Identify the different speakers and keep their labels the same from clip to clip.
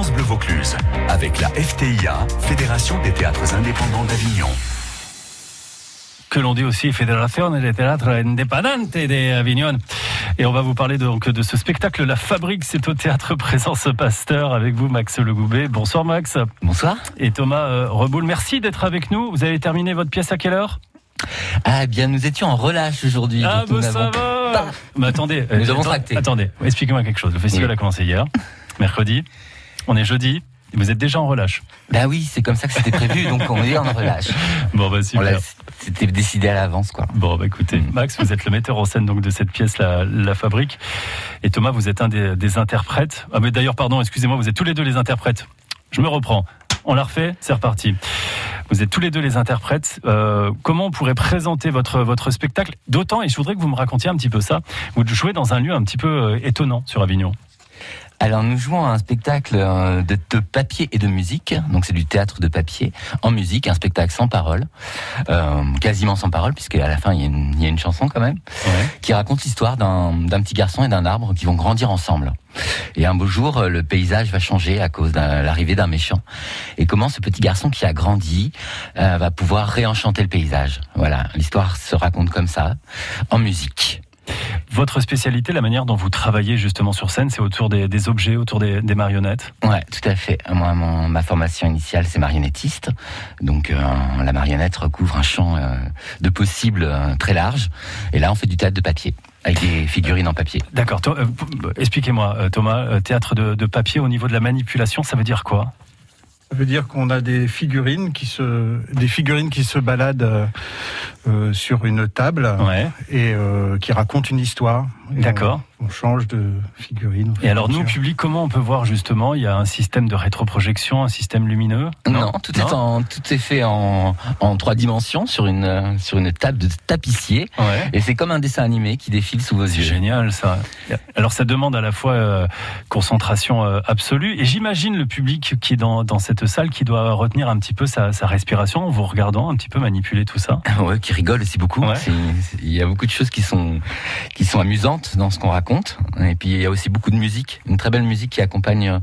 Speaker 1: France Bleu Vaucluse avec la FTIA, Fédération des théâtres indépendants d'Avignon
Speaker 2: que l'on dit aussi Fédération des théâtres indépendants d'Avignon. Et on va vous parler donc de ce spectacle La Fabrique, c'est au théâtre Présence Pasteur avec vous Max Legoubet. Bonsoir Max.
Speaker 3: Bonsoir.
Speaker 2: Et Thomas euh, Reboul, merci d'être avec nous. Vous avez terminé votre pièce à quelle heure?
Speaker 3: Ah bien, nous étions en relâche aujourd'hui.
Speaker 2: Ah bah ça va. Mais attendez,
Speaker 3: nous avons tracté.
Speaker 2: Attendez, expliquez-moi quelque chose. Le festival a commencé hier, mercredi. On est jeudi. Vous êtes déjà en relâche.
Speaker 3: Bah oui, c'est comme ça que c'était prévu, donc on est en relâche.
Speaker 2: Bon bah super.
Speaker 3: C'était décidé à l'avance, quoi.
Speaker 2: Bon bah écoutez, mm. Max, vous êtes le metteur en scène donc de cette pièce, la, la Fabrique, et Thomas, vous êtes un des, des interprètes. Ah mais d'ailleurs, pardon, excusez-moi, vous êtes tous les deux les interprètes. Je me reprends. On la refait, c'est reparti. Vous êtes tous les deux les interprètes. Euh, comment on pourrait présenter votre, votre spectacle? D'autant, et je voudrais que vous me racontiez un petit peu ça, vous jouez dans un lieu un petit peu euh, étonnant sur Avignon.
Speaker 3: Alors nous jouons un spectacle euh, de, papier et de musique, donc c'est du théâtre de papier en musique, un spectacle sans parole, euh, quasiment sans parole, puisque à la fin il y a une, il y a une chanson quand même, qui raconte l'histoire d'un petit garçon et d'un arbre qui vont grandir ensemble. Et un beau jour, euh, le paysage va changer à cause de l'arrivée d'un méchant. Et comment ce petit garçon qui a grandi euh, va pouvoir réenchanter le paysage. Voilà, l'histoire se raconte comme ça, en musique.
Speaker 2: Votre spécialité, la manière dont vous travaillez justement sur scène, c'est autour des, objets, autour des, marionnettes
Speaker 3: Ouais, tout à fait. Moi, ma formation initiale, c'est marionnettiste. Donc, euh, la marionnette recouvre un champ euh, de possibles euh, très large. Et là, on fait du théâtre de papier avec des figurines en papier.
Speaker 2: D'accord. Expliquez-moi, Thomas, théâtre de papier au niveau de la manipulation, ça veut dire quoi?
Speaker 4: Ça veut dire qu'on a des figurines qui se, des figurines qui se baladent euh, sur une table et euh, qui racontent une histoire.
Speaker 2: D'accord
Speaker 4: on change de figurine.
Speaker 2: Et alors nous, public, comment on peut voir justement Il y a un système de rétroprojection, un système lumineux?
Speaker 3: Non, tout, est en, tout est fait en, en trois dimensions sur une, sur une table de tapissier. Et c'est comme un dessin animé qui défile sous vos yeux.
Speaker 2: Génial ça. Alors ça demande à la fois euh, concentration euh, absolue. Et j'imagine le public qui est dans, dans cette salle qui doit retenir un petit peu sa, sa respiration en vous regardant un petit peu manipuler tout ça.
Speaker 3: Ouais, qui rigole aussi beaucoup. Il y a beaucoup de choses qui sont, qui sont amusantes dans ce qu'on raconte et puis il y a aussi beaucoup de musique, une très belle musique qui accompagne euh,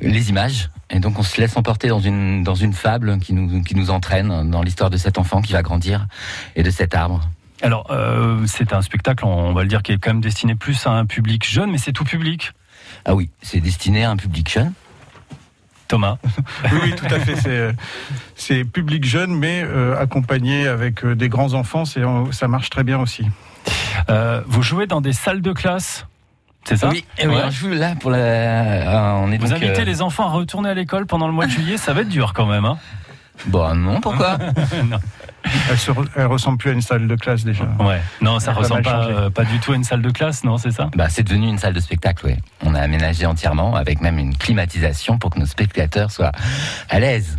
Speaker 3: les images. Et donc on se laisse emporter dans une dans une fable qui nous qui nous entraîne dans l'histoire de cet enfant qui va grandir et de cet arbre.
Speaker 2: Alors euh, c'est un spectacle, on va le dire, qui est quand même destiné plus à un public jeune, mais c'est tout public.
Speaker 3: Ah oui, c'est destiné à un public jeune.
Speaker 2: Thomas.
Speaker 4: oui, tout à fait. C'est public jeune, mais euh, accompagné avec des grands enfants, ça marche très bien aussi.
Speaker 2: Euh, vous jouez dans des salles de classe c'est ça
Speaker 3: Oui, et on joue là pour la. Euh,
Speaker 2: on est vous invitez euh, les enfants à retourner à l'école pendant le mois de juillet, ça va être dur quand même. Hein
Speaker 3: bon, non, pourquoi
Speaker 4: non. Elle, ressemble plus à une salle de classe déjà.
Speaker 2: Ouais. Non, ça ressemble pas, pas, du tout à une salle de classe, non, c'est ça?
Speaker 3: Bah, c'est devenu une salle de spectacle, oui. On a aménagé entièrement avec même une climatisation pour que nos spectateurs soient à l'aise.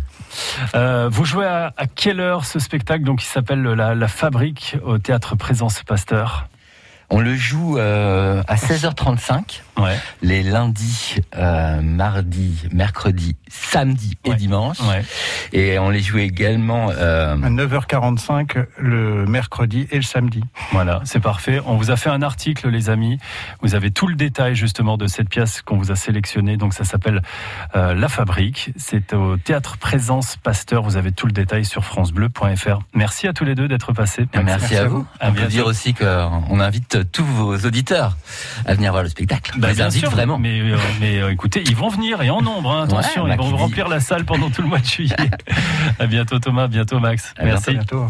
Speaker 2: Euh, vous jouez à, quelle heure ce spectacle? Donc, qui s'appelle la, la Fabrique au théâtre Présence Pasteur
Speaker 3: on le joue euh, à 16h35 ouais. les lundis, euh, mardis, mercredis, samedis et dimanche. Et on les joue également
Speaker 4: euh... à 9h45 le mercredi et le samedi.
Speaker 2: Voilà, c'est parfait. On vous a fait un article, les amis. Vous avez tout le détail justement de cette pièce qu'on vous a sélectionnée. Donc ça s'appelle euh, La Fabrique. C'est au théâtre Présence Pasteur. Vous avez tout le détail sur francebleu.fr. Merci à tous les deux d'être passés.
Speaker 3: Merci, à, vous. On peut dire aussi qu'on invite tous vos auditeurs à venir voir le spectacle.
Speaker 2: Bah, bien sûr, vraiment. Mais, euh, mais euh, écoutez, ils vont venir et en nombre. Hein, attention, ils vont remplir la salle pendant tout le mois de juillet. à bientôt Thomas, à bientôt Max.
Speaker 4: Merci. bientôt.